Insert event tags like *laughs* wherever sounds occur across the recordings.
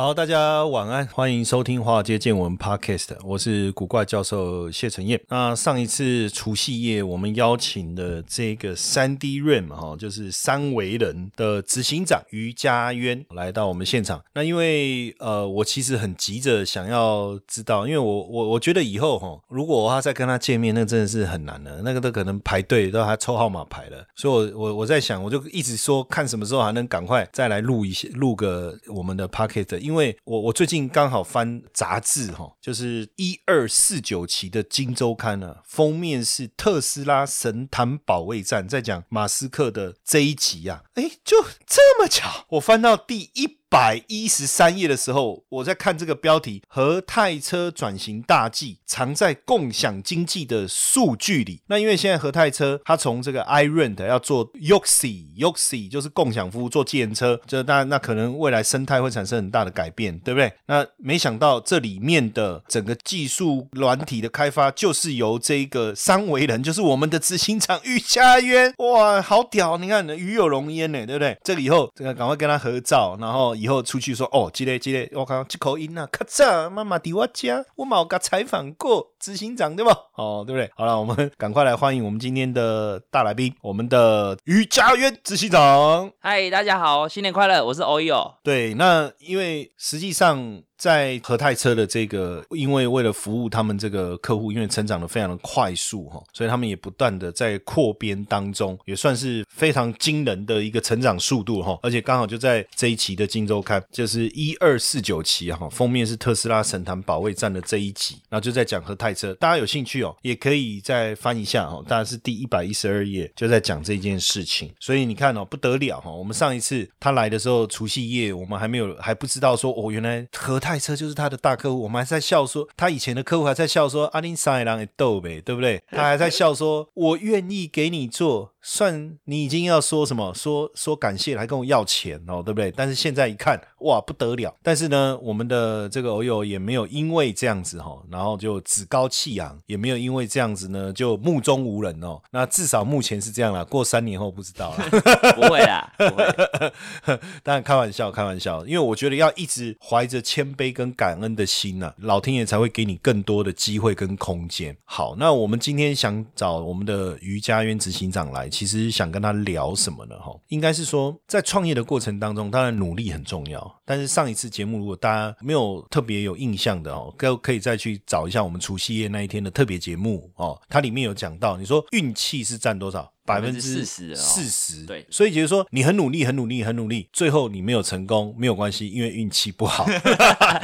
好，大家晚安，欢迎收听《华尔街见闻》Podcast，我是古怪教授谢承彦。那上一次除夕夜，我们邀请的这个三 D RAM 哈，就是三维人的执行长于家渊来到我们现场。那因为呃，我其实很急着想要知道，因为我我我觉得以后哈，如果我要再跟他见面，那真的是很难的，那个都可能排队都还抽号码牌了。所以，我我我在想，我就一直说看什么时候还能赶快再来录一些录个我们的 Podcast。因为我我最近刚好翻杂志哈，就是一二四九期的《金周刊》呢，封面是特斯拉神坛保卫战，在讲马斯克的这一集啊，哎，就这么巧，我翻到第一。百一十三页的时候，我在看这个标题：和泰车转型大计藏在共享经济的数据里。那因为现在和泰车它从这个 iRent 要做 Yoxi，Yoxi 就是共享服务，做计程车，这那那可能未来生态会产生很大的改变，对不对？那没想到这里面的整个技术软体的开发，就是由这个三维人，就是我们的执行长于家渊，哇，好屌！你看，鱼有龙焉呢，对不对？这个以后这个赶快跟他合照，然后。以后出去说哦，记得记得，我靠，这口音啊，咔嚓，妈妈伫我家，我冇个采访过执行长对不？哦，对不对？好了，我们赶快来欢迎我们今天的大来宾，我们的于家渊执行长。嗨，大家好，新年快乐，我是 Oyo。对，那因为实际上。在和泰车的这个，因为为了服务他们这个客户，因为成长的非常的快速哈，所以他们也不断的在扩编当中，也算是非常惊人的一个成长速度哈。而且刚好就在这一期的《金周刊》，就是一二四九期哈，封面是特斯拉神坛保卫战的这一集，然后就在讲和泰车，大家有兴趣哦，也可以再翻一下哦，大概是第一百一十二页，就在讲这件事情。所以你看哦，不得了哈，我们上一次他来的时候，除夕夜我们还没有还不知道说哦，原来和泰。泰车就是他的大客户，我们还在笑说，他以前的客户还在笑说，阿林三郎也逗呗，对不对？他还在笑说，我愿意给你做。算你已经要说什么说说感谢，还跟我要钱哦，对不对？但是现在一看，哇，不得了！但是呢，我们的这个偶友也没有因为这样子哈，然后就趾高气扬，也没有因为这样子呢就目中无人哦。那至少目前是这样了，过三年后不知道了。*laughs* 不会啦，不会。*laughs* 当然开玩笑，开玩笑。因为我觉得要一直怀着谦卑跟感恩的心呐，老天爷才会给你更多的机会跟空间。好，那我们今天想找我们的瑜伽院执行长来。其实想跟他聊什么呢？哈，应该是说在创业的过程当中，当然努力很重要。但是上一次节目，如果大家没有特别有印象的哦，可可以再去找一下我们除夕夜那一天的特别节目哦，它里面有讲到，你说运气是占多少？百分之四十，四十对，所以就是说你很努力，很努力，很努力，最后你没有成功，没有关系，因为运气不好。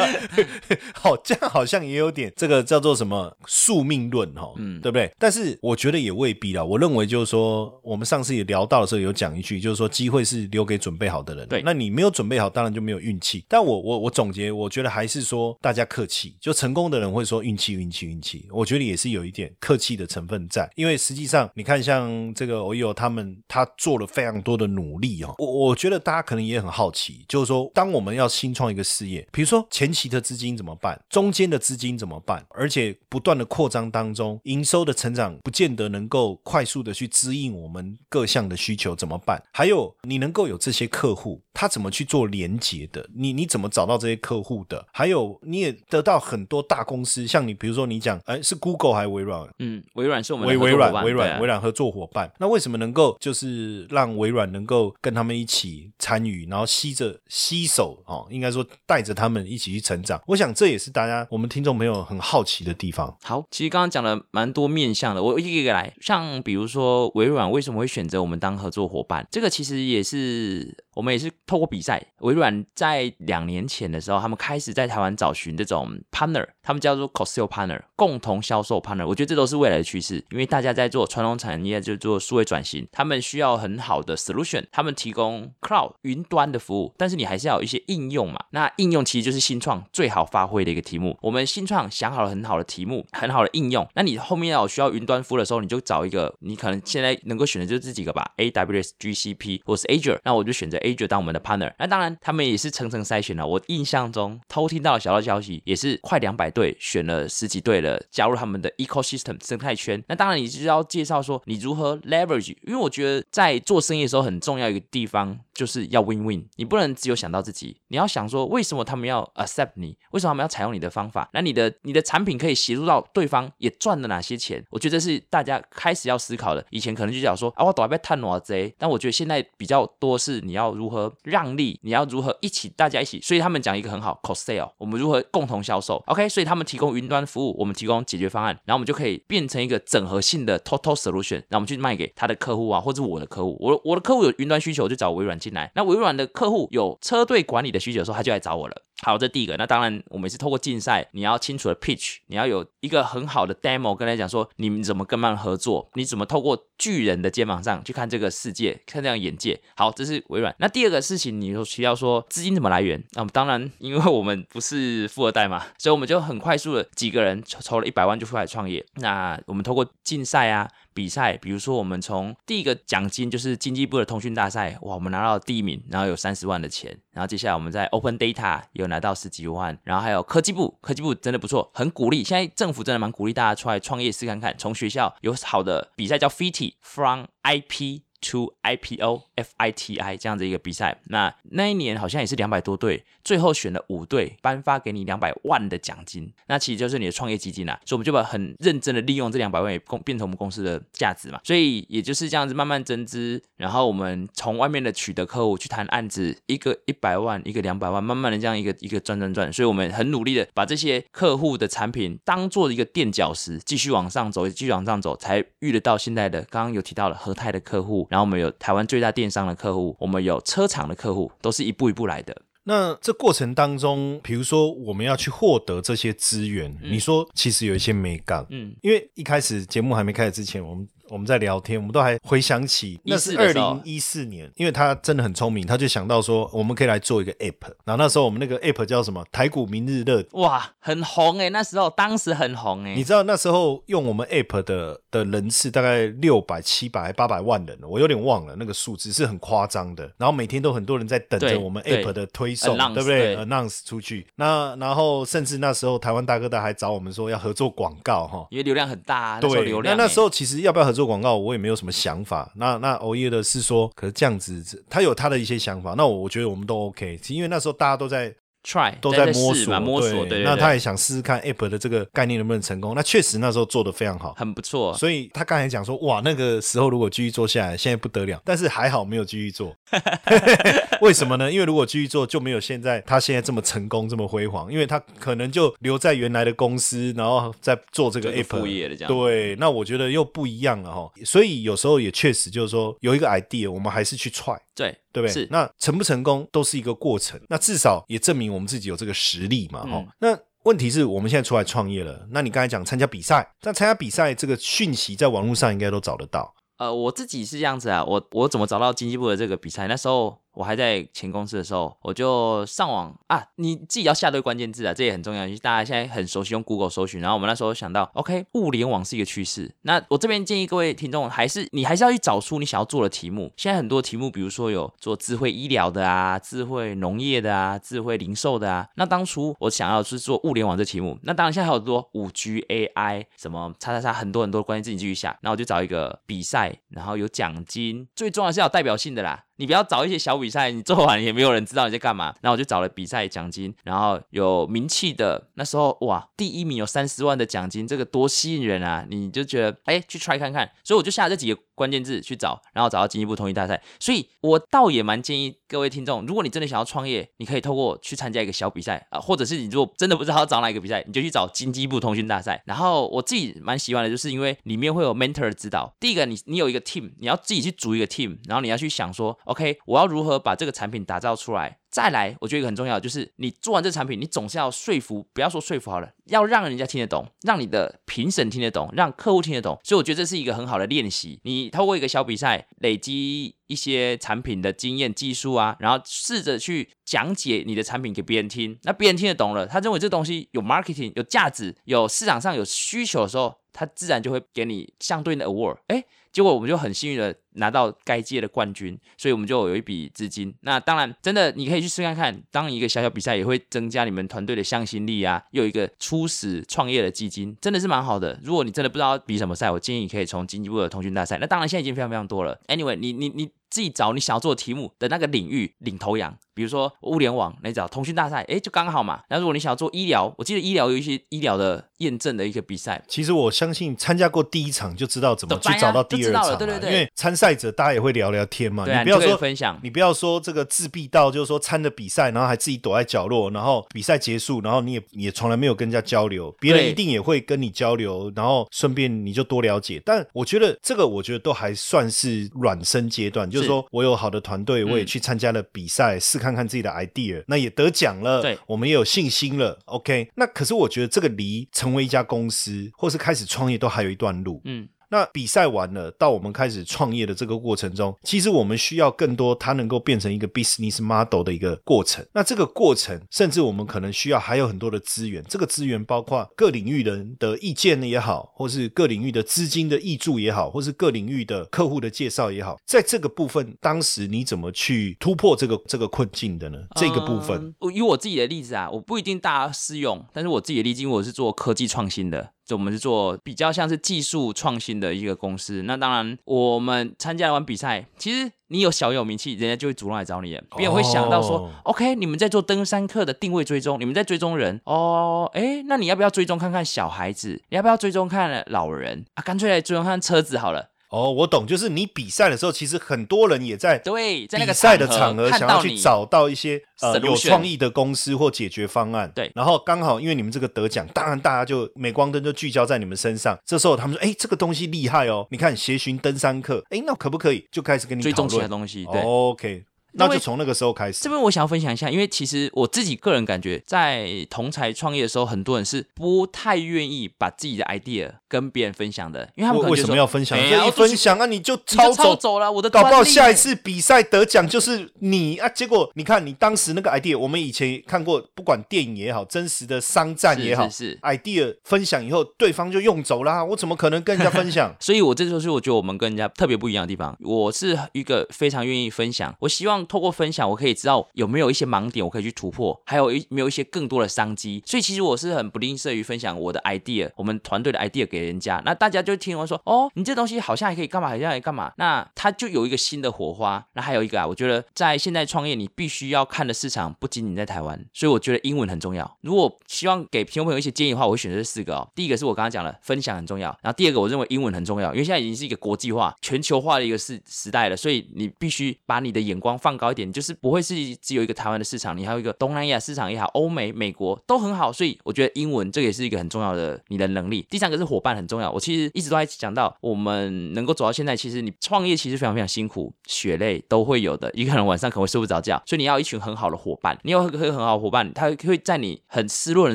*laughs* 好，这样好像也有点这个叫做什么宿命论哈，嗯，对不对？但是我觉得也未必啦。我认为就是说，我们上次也聊到的时候有讲一句，就是说机会是留给准备好的人。对，那你没有准备好，当然就没有运运气。但我我我总结，我觉得还是说大家客气，就成功的人会说运气，运气，运气。我觉得也是有一点客气的成分在，因为实际上你看像这个。我有他们，他做了非常多的努力哦。我我觉得大家可能也很好奇，就是说，当我们要新创一个事业，比如说前期的资金怎么办，中间的资金怎么办，而且不断的扩张当中，营收的成长不见得能够快速的去支应我们各项的需求，怎么办？还有你能够有这些客户，他怎么去做连接的？你你怎么找到这些客户的？还有你也得到很多大公司，像你比如说你讲，哎，是 Google 还是微软？嗯，微软是我们微微软微软微软合作伙伴。那为什么能够就是让微软能够跟他们一起参与，然后吸着吸手哦，应该说带着他们一起去成长？我想这也是大家我们听众朋友很好奇的地方。好，其实刚刚讲了蛮多面向的，我一个一个来。像比如说微软为什么会选择我们当合作伙伴？这个其实也是我们也是透过比赛，微软在在两年前的时候，他们开始在台湾找寻这种 partner，他们叫做 co-sale partner，共同销售 partner。我觉得这都是未来的趋势，因为大家在做传统产业就做数位转型，他们需要很好的 solution，他们提供 cloud 云端的服务，但是你还是要有一些应用嘛。那应用其实就是新创最好发挥的一个题目。我们新创想好了很好的题目，很好的应用，那你后面要需要云端服务的时候，你就找一个你可能现在能够选的就是这几个吧，AWS、GCP 或是 Azure，那我就选择 Azure 当我们的 partner。那当然他们也是成层层筛选了。我印象中偷听到的小道消息，也是快两百队选了十几队了，加入他们的 ecosystem 生态圈。那当然你就要介绍说你如何 leverage，因为我觉得在做生意的时候很重要一个地方就是要 win win，你不能只有想到自己，你要想说为什么他们要 accept 你，为什么他们要采用你的方法？那你的你的产品可以协助到对方也赚了哪些钱？我觉得这是大家开始要思考的。以前可能就讲说啊，我躲被探哪贼，但我觉得现在比较多是你要如何让利，你要如何一起大家一起。所以他们讲一个很好 c o s sale，我们如何共同销售？OK，所以他们提供云端服务，我们提供解决方案，然后我们就可以变成一个整合性的 total solution，然后我们去卖给他的客户啊，或者我的客户。我我的客户有云端需求，就找微软进来。那微软的客户有车队管理的需求的时候，他就来找我了。好，这第一个。那当然，我们是透过竞赛，你要清楚的 pitch，你要有一个很好的 demo，跟他讲说你们怎么跟他们合作，你怎么透过巨人的肩膀上去看这个世界，看这样眼界。好，这是微软。那第二个事情，你说需要说资金怎么来源？那么当然，因为我们不是富二代嘛，所以我们就很快速的几个人筹筹了一百万就出来创业。那我们透过竞赛啊。比赛，比如说我们从第一个奖金就是经济部的通讯大赛，哇，我们拿到第一名，然后有三十万的钱，然后接下来我们在 Open Data 有拿到十几万，然后还有科技部，科技部真的不错，很鼓励，现在政府真的蛮鼓励大家出来创业试看看，从学校有好的比赛叫 FIT From IP。出 IPO FITI 这样子一个比赛，那那一年好像也是两百多队，最后选了五队，颁发给你两百万的奖金，那其实就是你的创业基金啦。所以我们就把很认真的利用这两百万，也变成我们公司的价值嘛。所以也就是这样子慢慢增资，然后我们从外面的取得客户去谈案子，一个一百万，一个两百万，慢慢的这样一个一个赚赚赚。所以我们很努力的把这些客户的产品当做一个垫脚石，继续往上走，继续往上走，才遇得到现在的刚刚有提到了和泰的客户。然后我们有台湾最大电商的客户，我们有车厂的客户，都是一步一步来的。那这过程当中，比如说我们要去获得这些资源，你说其实有一些美感，嗯，因为一开始节目还没开始之前，我们。我们在聊天，我们都还回想起那是二零一四年，因为他真的很聪明，他就想到说我们可以来做一个 app。然后那时候我们那个 app 叫什么？台股明日乐，哇，很红哎，那时候当时很红哎。你知道那时候用我们 app 的的人次大概六百、七百、八百万人，我有点忘了那个数字，是很夸张的。然后每天都很多人在等着我们 app 的推送，对不对？announce 出去。那然后甚至那时候台湾大哥大还找我们说要合作广告哈，因为流量很大，啊对，流量。那那时候其实要不要合做广告，我也没有什么想法。那那熬夜的是说，可是这样子，他有他的一些想法。那我我觉得我们都 OK，因为那时候大家都在。Try 都在摸索，摸索，对，那他也想试试看 app 的这个概念能不能成功。那确实那时候做的非常好，很不错。所以他刚才讲说，哇，那个时候如果继续做下来，现在不得了。但是还好没有继续做，*laughs* *laughs* 为什么呢？因为如果继续做，就没有现在他现在这么成功，这么辉煌。因为他可能就留在原来的公司，然后再做这个 app 副业的这样。对，那我觉得又不一样了哈。所以有时候也确实就是说，有一个 idea，我们还是去 try。对。对不对？是那成不成功都是一个过程，那至少也证明我们自己有这个实力嘛，哈。那问题是我们现在出来创业了，那你刚才讲参加比赛，但参加比赛这个讯息在网络上应该都找得到。呃，我自己是这样子啊，我我怎么找到经济部的这个比赛？那时候。我还在前公司的时候，我就上网啊，你自己要下对关键字啊，这也很重要。大家现在很熟悉用 Google 搜寻，然后我们那时候想到，OK，物联网是一个趋势。那我这边建议各位听众，还是你还是要去找出你想要做的题目。现在很多题目，比如说有做智慧医疗的啊，智慧农业的啊，智慧零售的啊。那当初我想要是做物联网这题目，那当然现在还有多五 G AI 什么叉叉叉，很多很多关键字你继续下。然后我就找一个比赛，然后有奖金，最重要是要代表性的啦。你不要找一些小比赛，你做完也没有人知道你在干嘛。然后我就找了比赛奖金，然后有名气的，那时候哇，第一名有三十万的奖金，这个多吸引人啊！你就觉得哎，去 try 看看。所以我就下了这几个关键字去找，然后找到经济部通讯大赛。所以我倒也蛮建议各位听众，如果你真的想要创业，你可以透过去参加一个小比赛啊，或者是你如果真的不知道要找哪一个比赛，你就去找经济部通讯大赛。然后我自己蛮喜欢的，就是因为里面会有 mentor 指导。第一个，你你有一个 team，你要自己去组一个 team，然后你要去想说，OK，我要如何把这个产品打造出来。再来，我觉得一个很重要，就是你做完这产品，你总是要说服，不要说说服好了，要让人家听得懂，让你的评审听得懂，让客户听得懂。所以我觉得这是一个很好的练习。你透过一个小比赛，累积一些产品的经验、技术啊，然后试着去讲解你的产品给别人听。那别人听得懂了，他认为这东西有 marketing、有价值、有市场上有需求的时候，他自然就会给你相对应的 award。哎。结果我们就很幸运的拿到该届的冠军，所以我们就有一笔资金。那当然，真的你可以去试看看，当一个小小比赛也会增加你们团队的向心力啊，又有一个初始创业的基金，真的是蛮好的。如果你真的不知道比什么赛，我建议你可以从经济部的通讯大赛。那当然现在已经非常非常多了。Anyway，你你你。自己找你想要做的题目的那个领域领头羊，比如说物联网，你找通讯大赛，哎，就刚好嘛。那如果你想要做医疗，我记得医疗有一些医疗的验证的一个比赛。其实我相信参加过第一场就知道怎么去找到第二场，对对对。因为参赛者大家也会聊聊天嘛，你不要说分享，你不要说这个自闭到就是说参的比赛，然后还自己躲在角落，然后比赛结束，然后你也也从来没有跟人家交流，别人一定也会跟你交流，然后顺便你就多了解。但我觉得这个我觉得都还算是软身阶段，就是说我有好的。团队我也去参加了比赛，试看看自己的 idea，那也得奖了，对，我们也有信心了。OK，那可是我觉得这个离成为一家公司或是开始创业都还有一段路。嗯。那比赛完了，到我们开始创业的这个过程中，其实我们需要更多，它能够变成一个 business model 的一个过程。那这个过程，甚至我们可能需要还有很多的资源。这个资源包括各领域人的意见也好，或是各领域的资金的益助也好，或是各领域的客户的介绍也好，在这个部分，当时你怎么去突破这个这个困境的呢？这个部分，我以我自己的例子啊，我不一定大家适用，但是我自己的例子，因为我是做科技创新的。就我们是做比较像是技术创新的一个公司，那当然我们参加完比赛，其实你有小有名气，人家就会主动来找你，别人会想到说，OK，你们在做登山客的定位追踪，你们在追踪人哦，哎，那你要不要追踪看看小孩子？你要不要追踪看老人啊？干脆来追踪看车子好了。哦，我懂，就是你比赛的时候，其实很多人也在对在那个比赛的场合想要去找到一些呃有创意的公司或解决方案。对，然后刚好因为你们这个得奖，当然大家就镁光灯就聚焦在你们身上。这时候他们说：“哎，这个东西厉害哦，你看协寻登山客，哎，那可不可以就开始跟你追踪其他东西？”对，OK。那就从那个时候开始。这边我想要分享一下，因为其实我自己个人感觉，在同才创业的时候，很多人是不太愿意把自己的 idea 跟别人分享的，因为他们为什么要分享？这一分享啊，你就抄走走了，我的搞不好下一次比赛得奖就是你啊！结果你看，你当时那个 idea，我们以前看过，不管电影也好，真实的商战也好，是 idea 分享以后，对方就用走了，我怎么可能跟人家分享？*laughs* 所以我这就是我觉得我们跟人家特别不一样的地方。我是一个非常愿意分享，我希望透过分享，我可以。知道有没有一些盲点，我可以去突破，还有一没有一些更多的商机。所以其实我是很不吝啬于分享我的 idea，我们团队的 idea 给人家。那大家就听我说，哦，你这东西好像还可以干嘛，好像可以干嘛。那他就有一个新的火花。那还有一个啊，我觉得在现在创业，你必须要看的市场不仅仅在台湾，所以我觉得英文很重要。如果希望给听众朋友一些建议的话，我会选择这四个哦。第一个是我刚刚讲的分享很重要，然后第二个我认为英文很重要，因为现在已经是一个国际化、全球化的一个时时代了，所以你必须把你的眼光放高一点，就是不会是只有一个。台湾的市场，你还有一个东南亚市场也好，欧美、美国都很好，所以我觉得英文这个也是一个很重要的你的能力。第三个是伙伴很重要，我其实一直都在讲到，我们能够走到现在，其实你创业其实非常非常辛苦，血泪都会有的。一个人晚上可能会睡不着觉，所以你要一群很好的伙伴，你有一个很好的伙伴，他会在你很失落、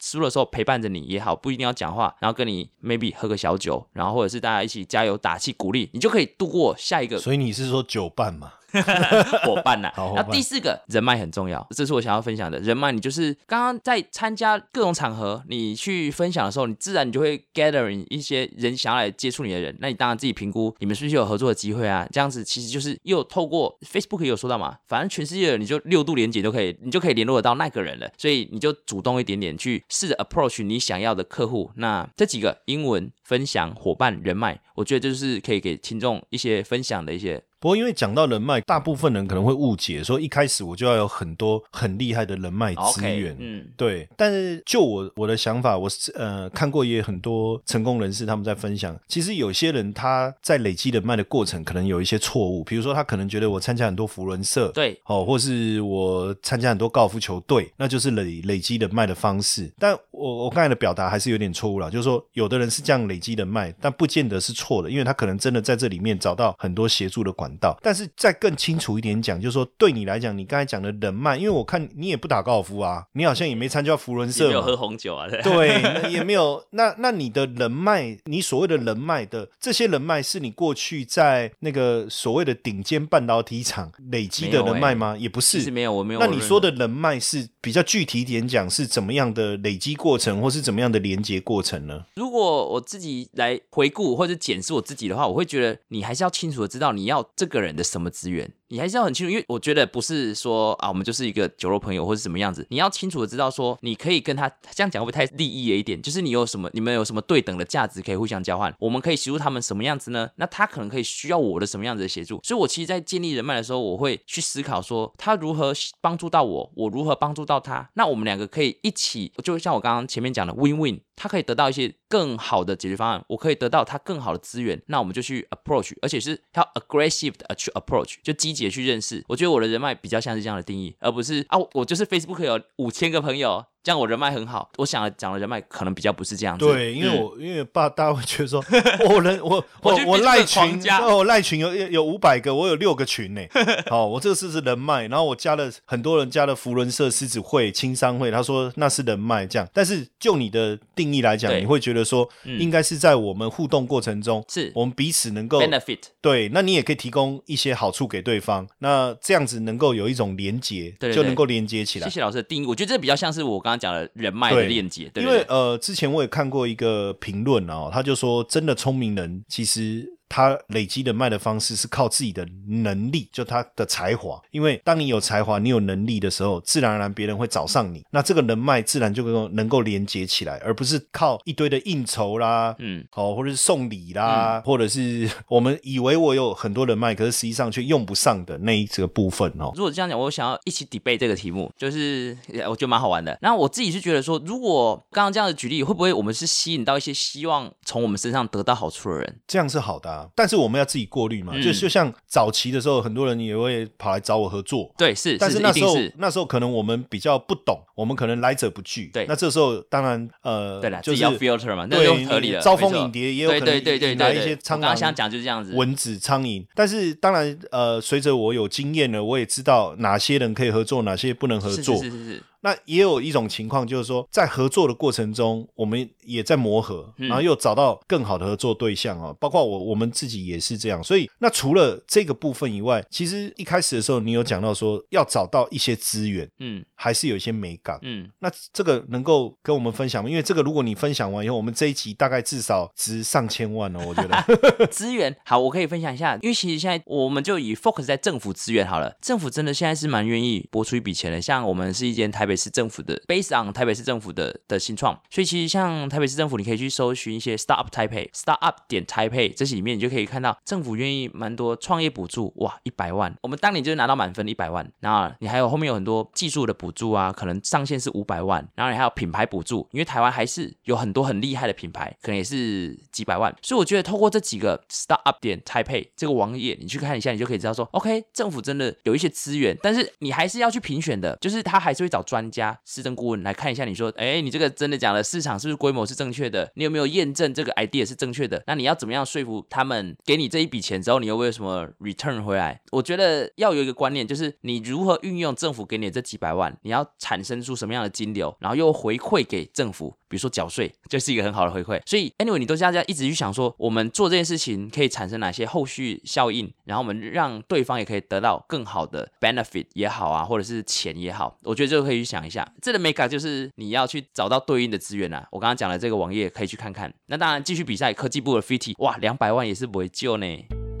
失落的时候陪伴着你也好，不一定要讲话，然后跟你 maybe 喝个小酒，然后或者是大家一起加油打气鼓励，你就可以度过下一个。所以你是说酒伴吗？*laughs* 伙伴呐，然后第四个人脉很重要，这是我想要分享的。人脉，你就是刚刚在参加各种场合，你去分享的时候，你自然你就会 gathering 一些人想要来接触你的人。那你当然自己评估，你们是不是有合作的机会啊？这样子其实就是又透过 Facebook 也有说到嘛，反正全世界的你就六度连接都可以，你就可以联络得到那个人了。所以你就主动一点点去试着 approach 你想要的客户。那这几个英文。分享伙伴人脉，我觉得这就是可以给听众一些分享的一些。不过，因为讲到人脉，大部分人可能会误解，说一开始我就要有很多很厉害的人脉资源。嗯，对。但是就我我的想法，我是呃看过也很多成功人士他们在分享，其实有些人他在累积人脉的过程，可能有一些错误。比如说，他可能觉得我参加很多福伦社，对，哦，或是我参加很多高尔夫球队，那就是累累积人脉的方式。但我我刚才的表达还是有点错误了，就是说，有的人是这样累积人脉，但不见得是错的，因为他可能真的在这里面找到很多协助的管道。但是再更清楚一点讲，就是说，对你来讲，你刚才讲的人脉，因为我看你也不打高尔夫啊，你好像也没参加福伦社，没有喝红酒啊，对，*laughs* 也没有。那那你的人脉，你所谓的人脉的这些人脉，是你过去在那个所谓的顶尖半导体厂累积的人脉吗？也不是，是没有，我没有。那你说的人脉是比较具体点讲，是怎么样的累积过过程，或是怎么样的连接过程呢？如果我自己来回顾或者检视我自己的话，我会觉得你还是要清楚的知道你要这个人的什么资源。你还是要很清楚，因为我觉得不是说啊，我们就是一个酒肉朋友或者什么样子。你要清楚的知道说，你可以跟他这样讲会不会太利益了一点？就是你有什么，你们有什么对等的价值可以互相交换？我们可以协助他们什么样子呢？那他可能可以需要我的什么样子的协助？所以我其实，在建立人脉的时候，我会去思考说，他如何帮助到我，我如何帮助到他。那我们两个可以一起，就像我刚刚前面讲的，win win。他可以得到一些更好的解决方案，我可以得到他更好的资源，那我们就去 approach，而且是要 aggressive 的去 approach，就积极的去认识。我觉得我的人脉比较像是这样的定义，而不是啊，我就是 Facebook 有五千个朋友。这样我人脉很好，我想讲的人脉可能比较不是这样子。对，因为我因为爸大家会觉得说，*laughs* 我人我我我赖群，我赖群有有五百个，我有六个群呢。*laughs* 好，我这个是是人脉，然后我加了很多人加了福伦社、狮子会、青商会，他说那是人脉这样。但是就你的定义来讲，你会觉得说，应该是在我们互动过程中，是我们彼此能够 benefit。对，那你也可以提供一些好处给对方，那这样子能够有一种连接，就能够连接起来。谢谢老师的定义，我觉得这比较像是我刚刚讲的人脉。的链接，对因为呃，之前我也看过一个评论哦，他就说，真的聪明人其实。他累积人脉的方式是靠自己的能力，就他的才华。因为当你有才华、你有能力的时候，自然而然别人会找上你，那这个人脉自然就能够能够连接起来，而不是靠一堆的应酬啦，嗯，好，或者是送礼啦，或者是 *laughs* 我们以为我有很多人脉，可是实际上却用不上的那一这个部分哦。如果这样讲，我想要一起 debate 这个题目，就是我觉得蛮好玩的。然后我自己是觉得说，如果刚刚这样的举例，会不会我们是吸引到一些希望从我们身上得到好处的人？这样是好的。但是我们要自己过滤嘛，就就像早期的时候，很多人也会跑来找我合作。对，是，但是那时候那时候可能我们比较不懂，我们可能来者不拒。对，那这时候当然呃，对了，就是要 filter 嘛，那就合理了。招蜂引蝶也有可能引来一些苍蝇，想讲就是这样子，蚊子、苍蝇。但是当然呃，随着我有经验了，我也知道哪些人可以合作，哪些不能合作。是是是。那也有一种情况，就是说在合作的过程中，我们也在磨合，然后又找到更好的合作对象啊。包括我我们自己也是这样。所以，那除了这个部分以外，其实一开始的时候，你有讲到说要找到一些资源，嗯，还是有一些美感，嗯。那这个能够跟我们分享吗？因为这个，如果你分享完以后，我们这一集大概至少值上千万哦，*laughs* 我觉得。资源好，我可以分享一下，因为其实现在我们就以 focus 在政府资源好了。政府真的现在是蛮愿意拨出一笔钱的，像我们是一间台。北市政府的 based on 台北市政府的的新创，所以其实像台北市政府，你可以去搜寻一些 startup 台北 startup 点台北这些里面，你就可以看到政府愿意蛮多创业补助，哇，一百万，我们当年就是拿到满分一百万，然后你还有后面有很多技术的补补助啊，可能上限是五百万，然后你还有品牌补助，因为台湾还是有很多很厉害的品牌，可能也是几百万，所以我觉得透过这几个 startup 点台北这个网页，你去看一下，你就可以知道说，OK，政府真的有一些资源，但是你还是要去评选的，就是他还是会找专。家、市政顾问来看一下，你说，哎，你这个真的讲的市场是不是规模是正确的？你有没有验证这个 idea 是正确的？那你要怎么样说服他们给你这一笔钱之后，你又会有什么 return 回来？我觉得要有一个观念，就是你如何运用政府给你的这几百万，你要产生出什么样的金流，然后又回馈给政府，比如说缴税，就是一个很好的回馈。所以，anyway，你都大家一直去想说，我们做这件事情可以产生哪些后续效应，然后我们让对方也可以得到更好的 benefit 也好啊，或者是钱也好，我觉得这个可以去想一下。这个 make 就是你要去找到对应的资源啊。我刚刚讲的这个网页可以去看看。那当然，继续比赛，科技部的 FIT，哇，两百万也是不会救呢。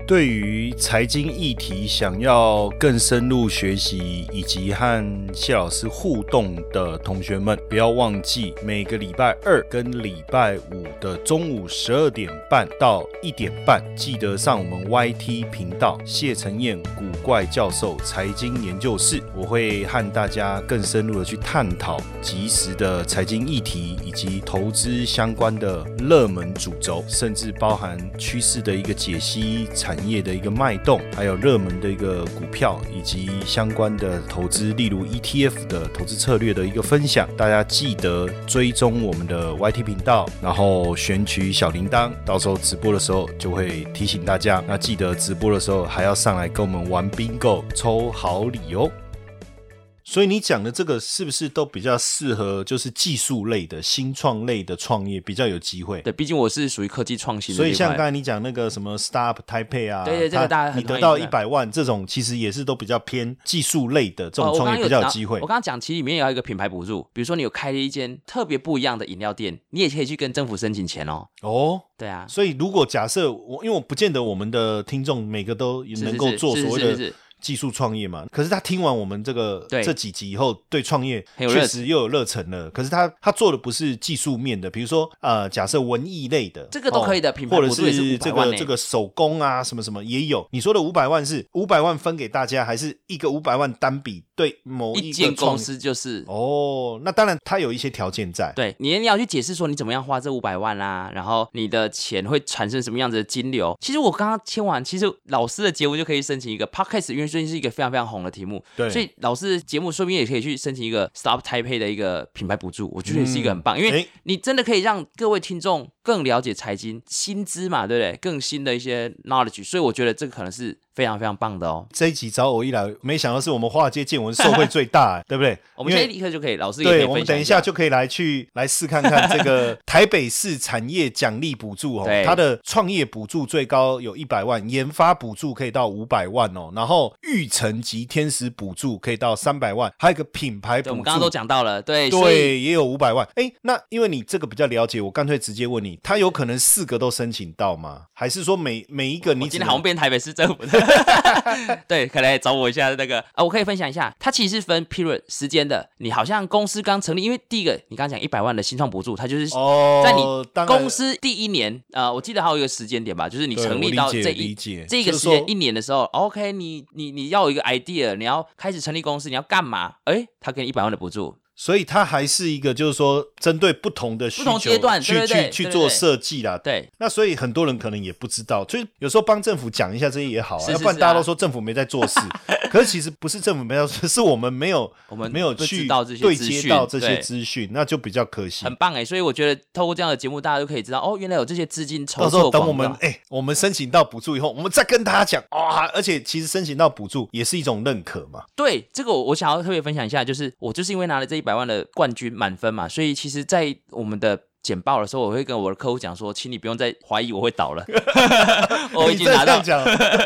对于财经议题想要更深入学习，以及和谢老师互动的同学们，不要忘记每个礼拜二跟礼拜五的中午十二点半到一点半，记得上我们 YT 频道谢承彦古怪教授财经研究室，我会和大家更深入的去探讨及时的财经议题，以及投资相关的热门主轴，甚至包含趋势的一个解析产。行业的一个脉动，还有热门的一个股票以及相关的投资，例如 ETF 的投资策略的一个分享。大家记得追踪我们的 YT 频道，然后选取小铃铛，到时候直播的时候就会提醒大家。那记得直播的时候还要上来跟我们玩 bingo 抽好礼哦。所以你讲的这个是不是都比较适合，就是技术类的、新创类的创业比较有机会？对，毕竟我是属于科技创新。所以像刚才你讲那个什么 Startup Taipei 啊，对对，这个大家你得到一百万这种，其实也是都比较偏技术类的这种创业比较有机会。我刚刚讲，其实里面也有一个品牌补助，比如说你有开了一间特别不一样的饮料店，你也可以去跟政府申请钱哦。哦，对啊。所以如果假设我，因为我不见得我们的听众每个都能够做所谓的。技术创业嘛，可是他听完我们这个这几集以后，对创业确实又有热忱了。可是他他做的不是技术面的，比如说呃，假设文艺类的，这个都可以的，品牌或者是这个这个手工啊，什么什么也有。你说的五百万是五百万分给大家，还是一个五百万单笔对某一间公司就是哦？那当然，它有一些条件在。对，你要去解释说你怎么样花这五百万啦，然后你的钱会产生什么样子的金流。其实我刚刚签完，其实老师的节目就可以申请一个 podcast，因为最近是一个非常非常。红的题目，对，所以老师的节目说不定也可以去申请一个 Stop Taipei 的一个品牌补助，我觉得也是一个很棒，因为你真的可以让各位听众更了解财经薪资嘛，对不对？更新的一些 knowledge，所以我觉得这个可能是。非常非常棒的哦！这一集找我一来，没想到是我们华尔街见闻受惠最大，*laughs* 对不对？我们现在立刻就可以，老师对，我们等一下就可以来去来试看看这个 *laughs* 台北市产业奖励补助哦，它的创业补助最高有一百万，研发补助可以到五百万哦，然后育成及天使补助可以到三百万，还有一个品牌补助，我们刚刚都讲到了，对对，也有五百万。哎，那因为你这个比较了解，我干脆直接问你，他有可能四个都申请到吗？还是说每每一个你今天好像变台北市政府的？*laughs* 对，可来找我一下那个啊，我可以分享一下，它其实是分 period 时间的。你好像公司刚成立，因为第一个你刚刚讲一百万的新创补助，它就是在你公司第一年啊，我记得还有一个时间点吧，就是你成立到这一这个时间一年的时候，OK，你你你要有一个 idea，你要开始成立公司，你要干嘛？哎，他给你一百万的补助。所以它还是一个，就是说针对不同的需求去去去做设计啦。对，那所以很多人可能也不知道，所以有时候帮政府讲一下这些也好啊，要不然大家都说政府没在做事。*laughs* 可是其实不是政府没有，是我们没有，我们没有去对接到这些资讯，那就比较可惜。很棒哎，所以我觉得透过这样的节目，大家都可以知道哦，原来有这些资金筹。到时候等我们哎，我们申请到补助以后，我们再跟大家讲啊。而且其实申请到补助也是一种认可嘛。对，这个我我想要特别分享一下，就是我就是因为拿了这一百万的冠军。满分嘛，所以其实，在我们的。简报的时候，我会跟我的客户讲说，请你不用再怀疑我会倒了。*laughs* 我已经拿到，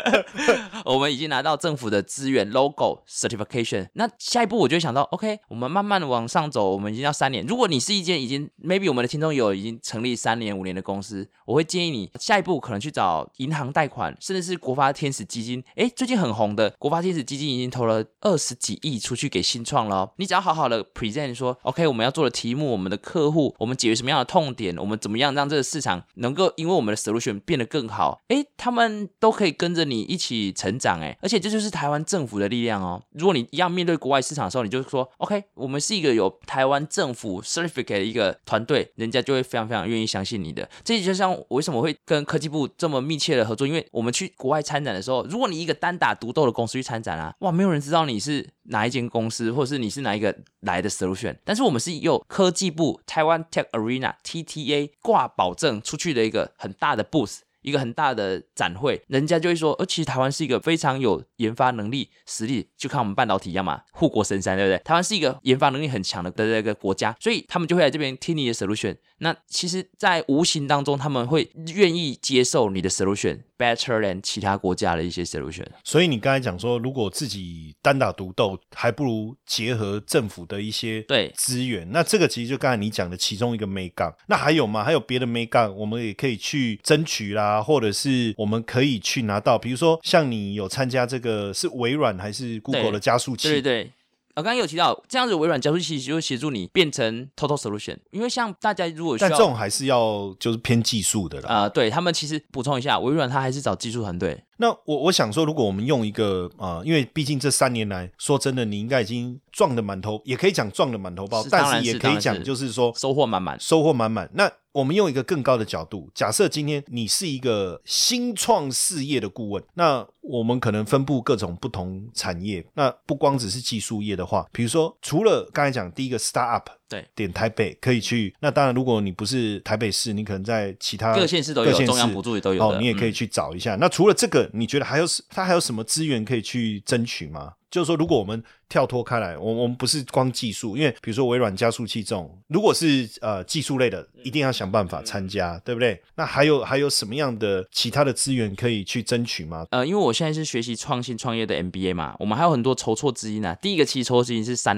*laughs* 我们已经拿到政府的资源 logo certification。那下一步我就想到，OK，我们慢慢的往上走，我们已经要三年。如果你是一间已经 maybe 我们的听众有已经成立三年五年的公司，我会建议你下一步可能去找银行贷款，甚至是国发天使基金。哎，最近很红的国发天使基金已经投了二十几亿出去给新创了。你只要好好的 present 说，OK，我们要做的题目，我们的客户，我们解决什么样的。痛点，我们怎么样让这个市场能够因为我们的 solution 变得更好？哎，他们都可以跟着你一起成长，哎，而且这就是台湾政府的力量哦。如果你一样面对国外市场的时候，你就说 OK，我们是一个有台湾政府 certificate 的一个团队，人家就会非常非常愿意相信你的。这就像我为什么会跟科技部这么密切的合作，因为我们去国外参展的时候，如果你一个单打独斗的公司去参展啊，哇，没有人知道你是。哪一间公司，或者是你是哪一个来的 solution？但是我们是由科技部台湾 Tech Arena TTA 挂保证出去的一个很大的 booth。一个很大的展会，人家就会说，呃，其实台湾是一个非常有研发能力、实力，就看我们半导体一样嘛，护国神山，对不对？台湾是一个研发能力很强的的这个国家，所以他们就会来这边听你的 solution。那其实，在无形当中，他们会愿意接受你的 solution better than 其他国家的一些 solution。所以你刚才讲说，如果自己单打独斗，还不如结合政府的一些对资源。那这个其实就刚才你讲的其中一个 m 杠。那还有吗？还有别的 m 杠，我们也可以去争取啦，或者是我们可以去拿到，比如说像你有参加这个是微软还是 Google 的加速器？对对。我刚刚有提到，这样子微软加速器就会协助你变成 total solution。因为像大家如果需要，但这种还是要就是偏技术的啦。啊，对他们其实补充一下，微软它还是找技术团队。那我我想说，如果我们用一个啊，因为毕竟这三年来说真的，你应该已经撞的满头，也可以讲撞的满头包，但是也可以讲就是说收获满满，收获满满。那我们用一个更高的角度，假设今天你是一个新创事业的顾问，那我们可能分布各种不同产业，那不光只是技术业的话，比如说除了刚才讲第一个 start up，对，点台北可以去。那当然，如果你不是台北市，你可能在其他各县市都有，中央补助也都有哦，你也可以去找一下。那除了这个，你觉得还有它还有什么资源可以去争取吗？就是说，如果我们跳脱开来，我我们不是光技术，因为比如说微软加速器这种，如果是呃技术类的，一定要想办法参加，对不对？那还有还有什么样的其他的资源可以去争取吗？呃，因为我现在是学习创新创业的 MBA 嘛，我们还有很多筹措资金啊。第一个其实筹措资金是三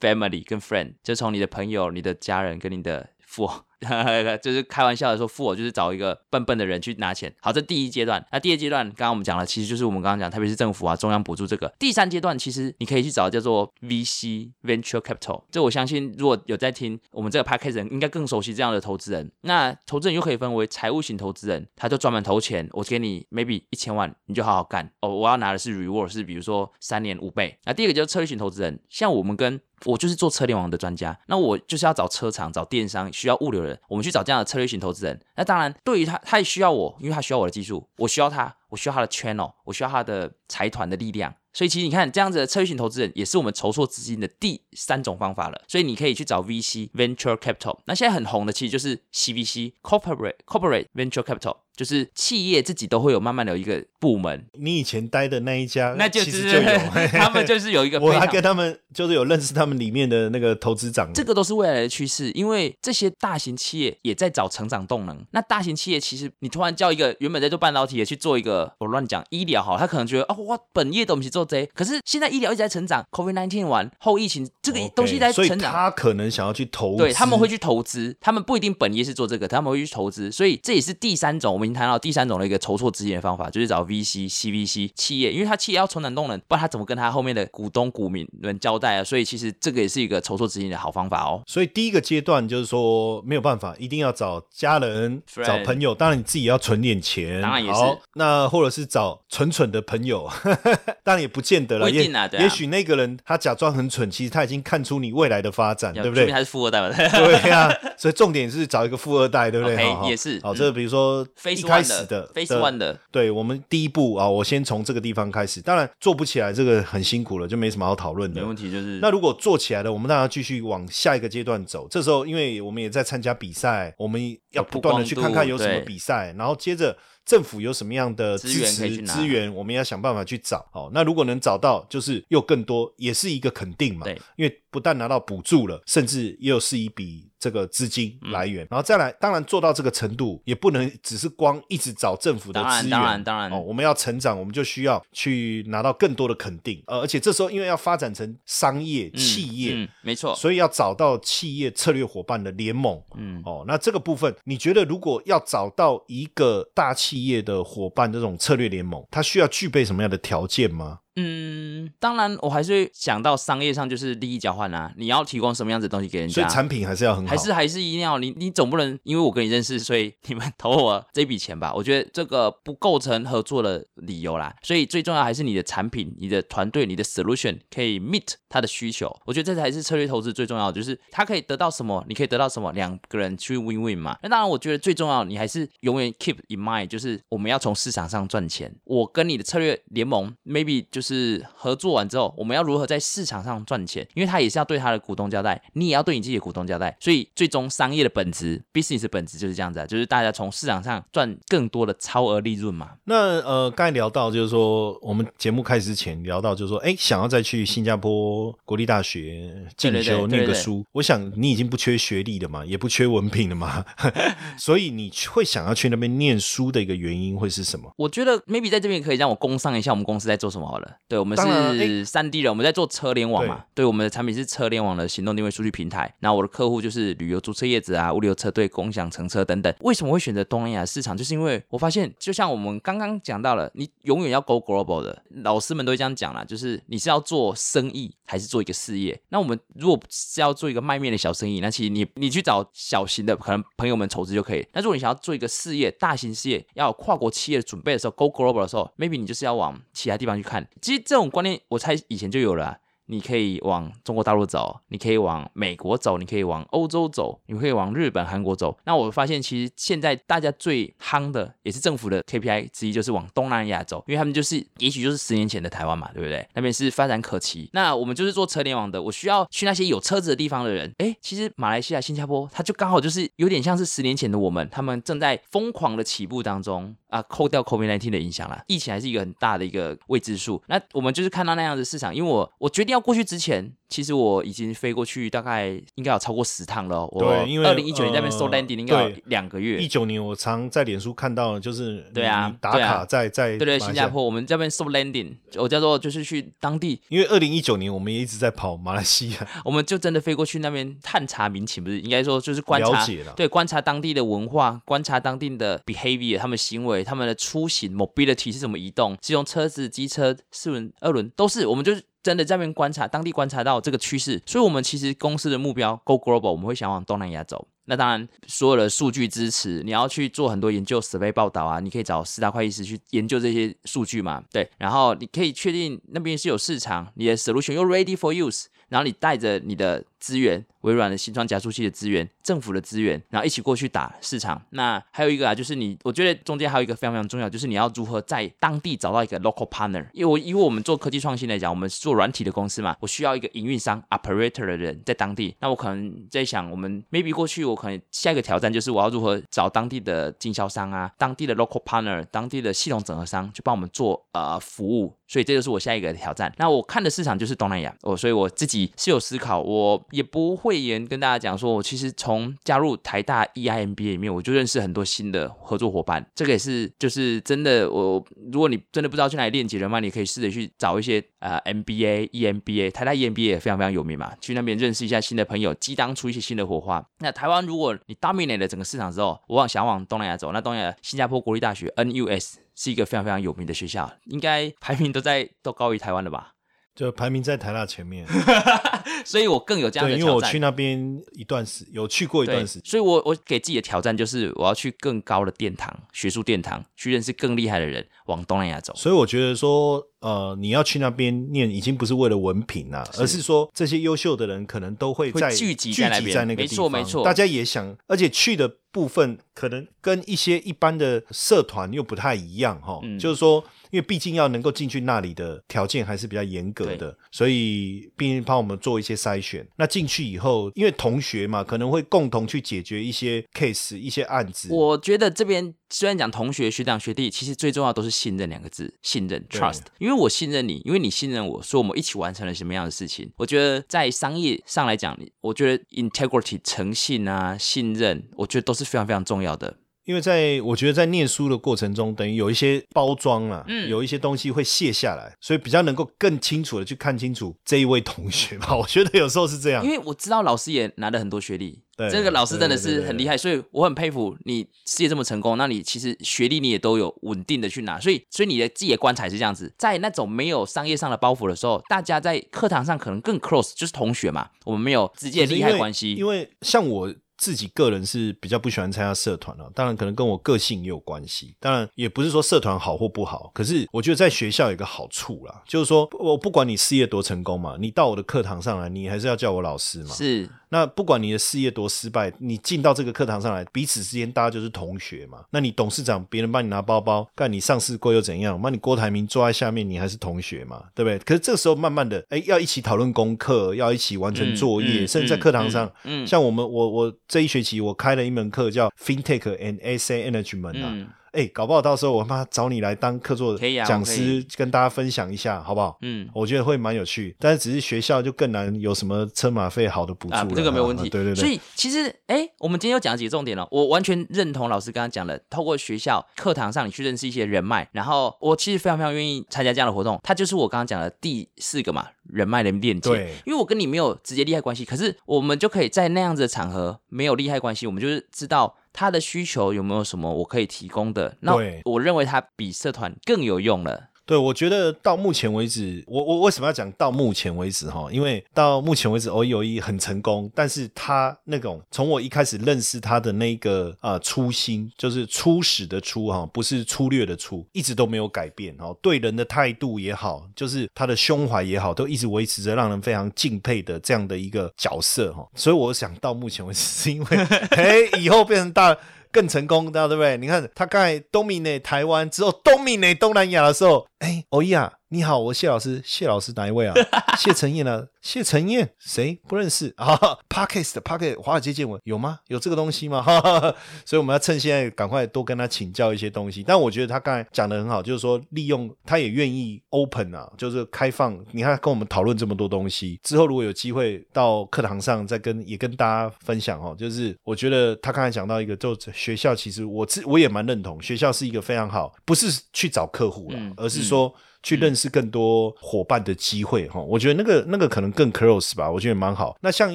family 跟 Friend，就从你的朋友、你的家人跟你的。富，*laughs* 就是开玩笑的说，富就是找一个笨笨的人去拿钱。好，这第一阶段。那第二阶段，刚刚我们讲了，其实就是我们刚刚讲，特别是政府啊，中央补助这个。第三阶段，其实你可以去找叫做 VC Venture Capital。这我相信，如果有在听我们这个 p a c k a g e 人，应该更熟悉这样的投资人。那投资人又可以分为财务型投资人，他就专门投钱，我给你 maybe 一千万，你就好好干哦。我要拿的是 reward，是比如说三年五倍。那第二个就是策略型投资人，像我们跟我就是做车联网的专家，那我就是要找车厂、找电商需要物流人，我们去找这样的策略型投资人。那当然，对于他，他也需要我，因为他需要我的技术，我需要他，我需要他的 channel，我需要他的财团的力量。所以其实你看，这样子的策略型投资人也是我们筹措资金的第三种方法了。所以你可以去找 VC Venture Capital。那现在很红的其实就是 CVC Corporate Corporate Venture Capital。就是企业自己都会有慢慢的有一个部门。你以前待的那一家，那就是就有，*laughs* 他们就是有一个。*laughs* 我还跟他们就是有认识他们里面的那个投资长。这个都是未来的趋势，因为这些大型企业也在找成长动能。那大型企业其实你突然叫一个原本在做半导体的去做一个，我乱讲医疗好，他可能觉得哦，我本业东西做这，可是现在医疗一直在成长，COVID nineteen 完后疫情这个东西在成长，他可能想要去投，对他们会去投资，他们不一定本业是做这个，他们会去投资，所以这也是第三种，我们已经谈到第三种的。一个筹措资金的方法，就是找 VC、CVC 企业，因为他企业要成长动人，不然他怎么跟他后面的股东、股民们交代啊？所以其实这个也是一个筹措资金的好方法哦。所以第一个阶段就是说没有办法，一定要找家人、找朋友，当然你自己要存点钱，当然也是。那或者是找蠢蠢的朋友，*laughs* 当然也不见得了。不一定啊，也许那个人他假装很蠢，其实他已经看出你未来的发展，对不对？他是富二代嘛？对呀。所以重点是找一个富二代，对不对？也是。好，这比如说一开始的。Face One 的，对我们第一步啊，我先从这个地方开始。当然做不起来，这个很辛苦了，就没什么好讨论的。没问题，就是那如果做起来了，我们当然继续往下一个阶段走。这时候，因为我们也在参加比赛，我们要不断的去看看有什么比赛，然后接着。政府有什么样的支持资源，我们要想办法去找。好，那如果能找到，就是又更多，也是一个肯定嘛。对，因为不但拿到补助了，甚至又是一笔这个资金来源。然后再来，当然做到这个程度，也不能只是光一直找政府的资源。当然，当然，哦，我们要成长，我们就需要去拿到更多的肯定。呃，而且这时候因为要发展成商业企业，没错，所以要找到企业策略伙伴的联盟。嗯，哦，那这个部分，你觉得如果要找到一个大企企业的伙伴这种策略联盟，它需要具备什么样的条件吗？嗯，当然，我还是会想到商业上就是利益交换啊。你要提供什么样子的东西给人家，所以产品还是要很好，还是还是一定要你，你总不能因为我跟你认识，所以你们投我这笔钱吧？我觉得这个不构成合作的理由啦。所以最重要还是你的产品、你的团队、你的 solution 可以 meet 他的需求。我觉得这才是策略投资最重要的，就是他可以得到什么，你可以得到什么，两个人去 win win 嘛。那当然，我觉得最重要，你还是永远 keep in mind，就是我们要从市场上赚钱。我跟你的策略联盟，maybe 就是。就是合作完之后，我们要如何在市场上赚钱？因为他也是要对他的股东交代，你也要对你自己的股东交代。所以最终商业的本质，business 的本质就是这样子啊，就是大家从市场上赚更多的超额利润嘛。那呃，刚才聊到就是说，我们节目开始之前聊到，就是说，哎，想要再去新加坡国立大学进修念个书，我想你已经不缺学历了嘛，也不缺文凭了嘛，*laughs* 所以你会想要去那边念书的一个原因会是什么？我觉得 maybe 在这边可以让我工商一下我们公司在做什么好了。对，我们是三 D 人，我们在做车联网嘛。对，我们的产品是车联网的行动定位数据平台。那我的客户就是旅游租车业者啊、物流车队、共享乘车等等。为什么会选择东南亚市场？就是因为我发现，就像我们刚刚讲到了，你永远要 go global 的，老师们都会这样讲啦，就是你是要做生意还是做一个事业？那我们如果是要做一个卖面的小生意，那其实你你去找小型的可能朋友们筹资就可以。那如果你想要做一个事业，大型事业要跨国企业的准备的时候，go global 的时候，maybe 你就是要往其他地方去看。其实这种观念，我猜以前就有了。你可以往中国大陆走，你可以往美国走，你可以往欧洲走，你可以往日本、韩国走。那我发现，其实现在大家最夯的，也是政府的 KPI 之一，就是往东南亚走，因为他们就是，也许就是十年前的台湾嘛，对不对？那边是发展可期。那我们就是做车联网的，我需要去那些有车子的地方的人。哎，其实马来西亚、新加坡，它就刚好就是有点像是十年前的我们，他们正在疯狂的起步当中啊，扣掉 COVID-19 的影响了，疫情还是一个很大的一个未知数。那我们就是看到那样的市场，因为我我决定。要过去之前。其实我已经飞过去，大概应该有超过十趟了。对，因为二零一九年那边 s o landing 应该有两个月。一九年我常在脸书看到，就是对啊，打卡在在对对新加坡，我们这边 s o landing，我叫做就是去当地。因为二零一九年我们也一直在跑马来西亚，*laughs* 我们就真的飞过去那边探查民情，不是应该说就是观察，对，观察当地的文化，观察当地的 behavior，他们行为，他们的出行 mobility 是怎么移动，是用车子、机车、四轮、二轮，都是我们就是。真的在那边观察，当地观察到这个趋势，所以我们其实公司的目标 Go Global，我们会想往东南亚走。那当然，所有的数据支持，你要去做很多研究、survey 报道啊，你可以找四大会计师去研究这些数据嘛。对，然后你可以确定那边是有市场，你的 solution 又 ready for use，然后你带着你的资源。微软的新装加速器的资源，政府的资源，然后一起过去打市场。那还有一个啊，就是你，我觉得中间还有一个非常非常重要，就是你要如何在当地找到一个 local partner。因为我因为我们做科技创新来讲，我们是做软体的公司嘛，我需要一个营运商 operator 的人在当地。那我可能在想，我们 maybe 过去我可能下一个挑战就是我要如何找当地的经销商啊，当地的 local partner，当地的系统整合商，去帮我们做呃服务。所以这就是我下一个挑战。那我看的市场就是东南亚，我所以我自己是有思考，我也不会。言跟大家讲说，我其实从加入台大 EIMBA 里面，我就认识很多新的合作伙伴。这个也是，就是真的。我如果你真的不知道去哪里链接人脉，你可以试着去找一些呃 MBA、EMBA。台大 EMBA 也非常非常有名嘛，去那边认识一下新的朋友，激荡出一些新的火花。那台湾，如果你 dominate 了整个市场之后，我往想往东南亚走，那东南亚新加坡国立大学 NUS 是一个非常非常有名的学校，应该排名都在都高于台湾了吧？就排名在台大前面，*laughs* 所以我更有这样的挑战。因为我去那边一段时，有去过一段时，所以我我给自己的挑战就是我要去更高的殿堂，学术殿堂，去认识更厉害的人，往东南亚走。所以我觉得说，呃，你要去那边念，已经不是为了文凭啊，而是说这些优秀的人可能都会在聚集在那边，没错没错。大家也想，而且去的部分可能跟一些一般的社团又不太一样哈，就是说。因为毕竟要能够进去那里的条件还是比较严格的，所以毕竟帮我们做一些筛选。那进去以后，因为同学嘛，可能会共同去解决一些 case、一些案子。我觉得这边虽然讲同学、学长、学弟，其实最重要都是信任两个字，信任 trust。因为我信任你，因为你信任我，所以我们一起完成了什么样的事情。我觉得在商业上来讲，我觉得 integrity 诚信啊、信任，我觉得都是非常非常重要的。因为在我觉得在念书的过程中，等于有一些包装啊，有一些东西会卸下来，所以比较能够更清楚的去看清楚这一位同学吧。我觉得有时候是这样，因为我知道老师也拿了很多学历，这个老师真的是很厉害，所以我很佩服你事业这么成功，那你其实学历你也都有稳定的去拿，所以所以你的自己的观察是这样子，在那种没有商业上的包袱的时候，大家在课堂上可能更 close，就是同学嘛，我们没有直接利害关系，因为像我。自己个人是比较不喜欢参加社团了，当然可能跟我个性也有关系。当然也不是说社团好或不好，可是我觉得在学校有一个好处啦，就是说我不管你事业多成功嘛，你到我的课堂上来，你还是要叫我老师嘛。是，那不管你的事业多失败，你进到这个课堂上来，彼此之间大家就是同学嘛。那你董事长别人帮你拿包包，干你上市过又怎样？那你郭台铭坐在下面，你还是同学嘛，对不对？可是这个时候慢慢的，哎，要一起讨论功课，要一起完成作业，嗯嗯甚至在课堂上，嗯像我们我我这一学期我开了一门课叫 FinTech and Asset Management 啊。嗯哎、搞不好到时候我妈找你来当客座讲师，跟大家分享一下，好不好？嗯。我觉得会蛮有趣，但是只是学校就更难有什么车马费好的补助了啊，这个没有问题。啊对对对，所以其实，哎，我们今天又讲了几个重点了。我完全认同老师刚刚讲的，透过学校课堂上你去认识一些人脉，然后我其实非常非常愿意参加这样的活动。它就是我刚刚讲的第四个嘛，人脉的链接。对因为我跟你没有直接利害关系，可是我们就可以在那样子的场合没有利害关系，我们就是知道他的需求有没有什么我可以提供的。那我认为他比社团更有用了。对，我觉得到目前为止，我我为什么要讲到目前为止哈？因为到目前为止，O E O E 很成功，但是他那种从我一开始认识他的那个啊、初心，就是初始的初哈，不是粗略的粗，一直都没有改变哦。对人的态度也好，就是他的胸怀也好，都一直维持着让人非常敬佩的这样的一个角色哈。所以我想到目前为止，是因为 *laughs* 哎，以后变成大。更成功，的对不对？你看他刚才 dominate 台湾之后，dominate 东南亚的时候，哎，欧亚，你好，我谢老师，谢老师哪一位啊？*laughs* 谢承彦啊，谢承彦谁不认识啊？Podcast Podcast 华尔街见闻有吗？有这个东西吗？哈哈哈，所以我们要趁现在赶快多跟他请教一些东西。但我觉得他刚才讲的很好，就是说利用他也愿意 open 啊，就是开放。你看跟我们讨论这么多东西之后，如果有机会到课堂上再跟也跟大家分享哦，就是我觉得他刚才讲到一个，就学校其实我自我也蛮认同，学校是一个非常好，不是去找客户了，嗯而是说。去认识更多伙伴的机会哈，我觉得那个那个可能更 close 吧，我觉得蛮好。那像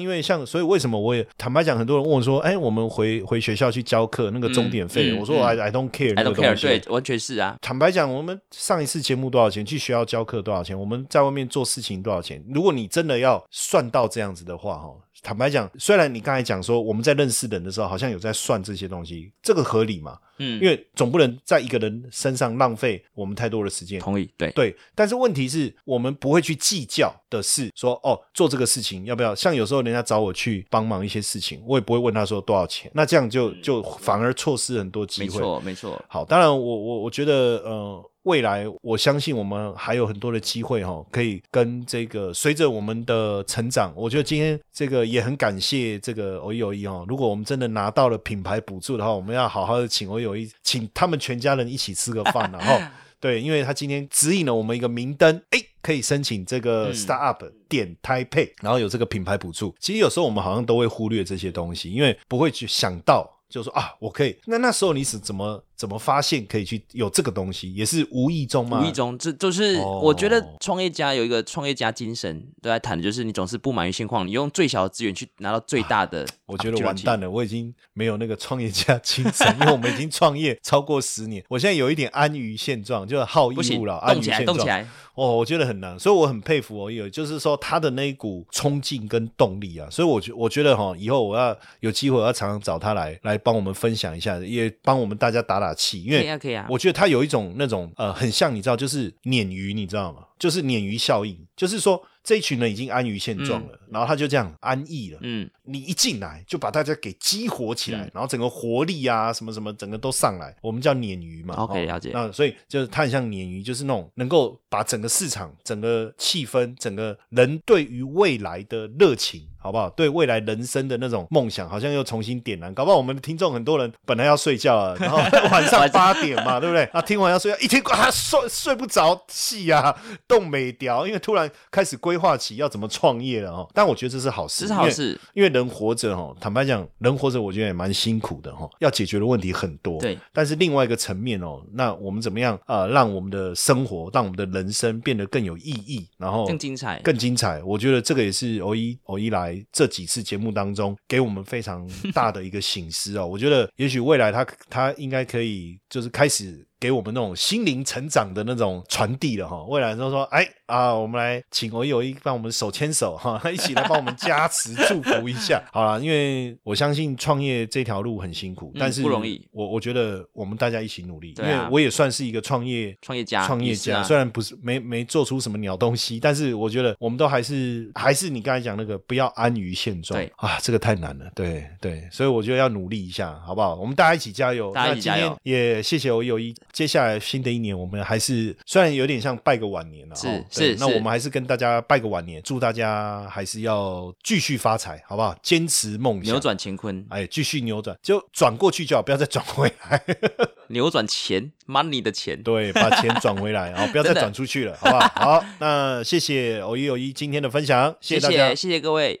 因为像所以为什么我也坦白讲，很多人问我说，哎，我们回回学校去教课那个钟点费，嗯嗯我说我 I I don't care，I don't care，对，完全是啊。坦白讲，我们上一次节目多少钱？去学校教课多少钱？我们在外面做事情多少钱？如果你真的要算到这样子的话，哈，坦白讲，虽然你刚才讲说我们在认识人的时候，好像有在算这些东西，这个合理嘛？嗯，因为总不能在一个人身上浪费我们太多的时间。同意，对，对，但是问题是我们不会去计较的是说，哦，做这个事情要不要？像有时候人家找我去帮忙一些事情，我也不会问他说多少钱，那这样就就反而错失很多机会。没错，没错。好，当然我我我觉得呃，未来我相信我们还有很多的机会哈、可以跟这个随着我们的成长，我觉得今天这个也很感谢这个偶一偶一哦。如果我们真的拿到了品牌补助的话，我们要好好的请偶一请他们全家人一起吃个饭 *laughs* 然后。对，因为他今天指引了我们一个明灯，哎，可以申请这个嗯 startup 点 Taipei，、然后有这个品牌补助。其实有时候我们好像都会忽略这些东西，因为不会去想到，就说啊，我可以。那那时候你是怎么怎么发现可以去有这个东西，也是无意中吗？无意中，这就是哦我觉得创业家有一个创业家精神，都在谈的就是你总是不满于现况，你用最小的资源去拿到最大的。*laughs* 我觉得完蛋了，我已经没有那个创业家精神，因为我们已经创业超过十年，我现在有一点安于现状，就是好逸，恶劳，安动起来，于现状。动起来！哦，我觉得很难，所以我很佩服我有，就是说他的那一股冲劲跟动力啊，所以我觉我觉得哈，以后我要有机会，我要常常找他来来帮我们分享一下，也帮我们大家打打气，因为可以啊，可以啊。我觉得它有一种那种呃，很像你知道，就是鲶鱼，你知道吗？就是鲶鱼效应，就是说这一群人已经安于现状了，然后他就这样安逸了。嗯，你一进来就把大家给激活起来，嗯然后整个活力啊，什么什么，整个都上来，我们叫鲶鱼嘛。OK，哦了解那所以就是它很像鲶鱼，就是那种能够把整个市场、整个气氛、整个人对于未来的热情。好不好？对未来人生的那种梦想，好像又重新点燃。搞不好我们的听众很多人本来要睡觉了，然后 *laughs* 晚上八点嘛，对不对？啊，听完要睡觉，一天啊睡睡不着，气啊，动没掉，因为突然开始规划起要怎么创业了哦。但我觉得这是好事，这是好事。因为人活着哈，坦白讲，人活着我觉得也蛮辛苦的哈，要解决的问题很多。对，但是另外一个层面哦，那我们怎么样啊、呃让我们的生活，让我们的人生变得更有意义，然后更精彩。更精彩。我觉得这个也是偶一偶一来这几次节目当中给我们非常大的一个醒思哦。我觉得也许未来他他应该可以就是开始。给我们那种心灵成长的那种传递了哈。未来都说，哎啊，我们来请我友一帮我们手牵手哈，*laughs* 一起来帮我们加持祝福一下。*laughs* 好了，因为我相信创业这条路很辛苦，但是不容易。我我觉得我们大家一起努力，因为我也算是一个创业创业家，创业家。虽然不是没没做出什么鸟东西，但是我觉得我们都还是还是你刚才讲那个不要安于现状。对啊，这个太难了。对对，所以我觉得要努力一下，好不好？我们大家一起加油！大家一起加油！也谢谢我友谊。接下来新的一年，我们还是虽然有点像拜个晚年了，是是，那我们还是跟大家拜个晚年，祝大家还是要继续发财，好不好？坚持梦想，扭转乾坤，哎，继续扭转，就转过去就好，不要再转回来。*laughs* 扭转钱，money 的钱，对，把钱转回来，然后 *laughs* 不要再转出去了，好不好？好，那谢谢偶一偶一今天的分享，谢谢大家，谢谢各位。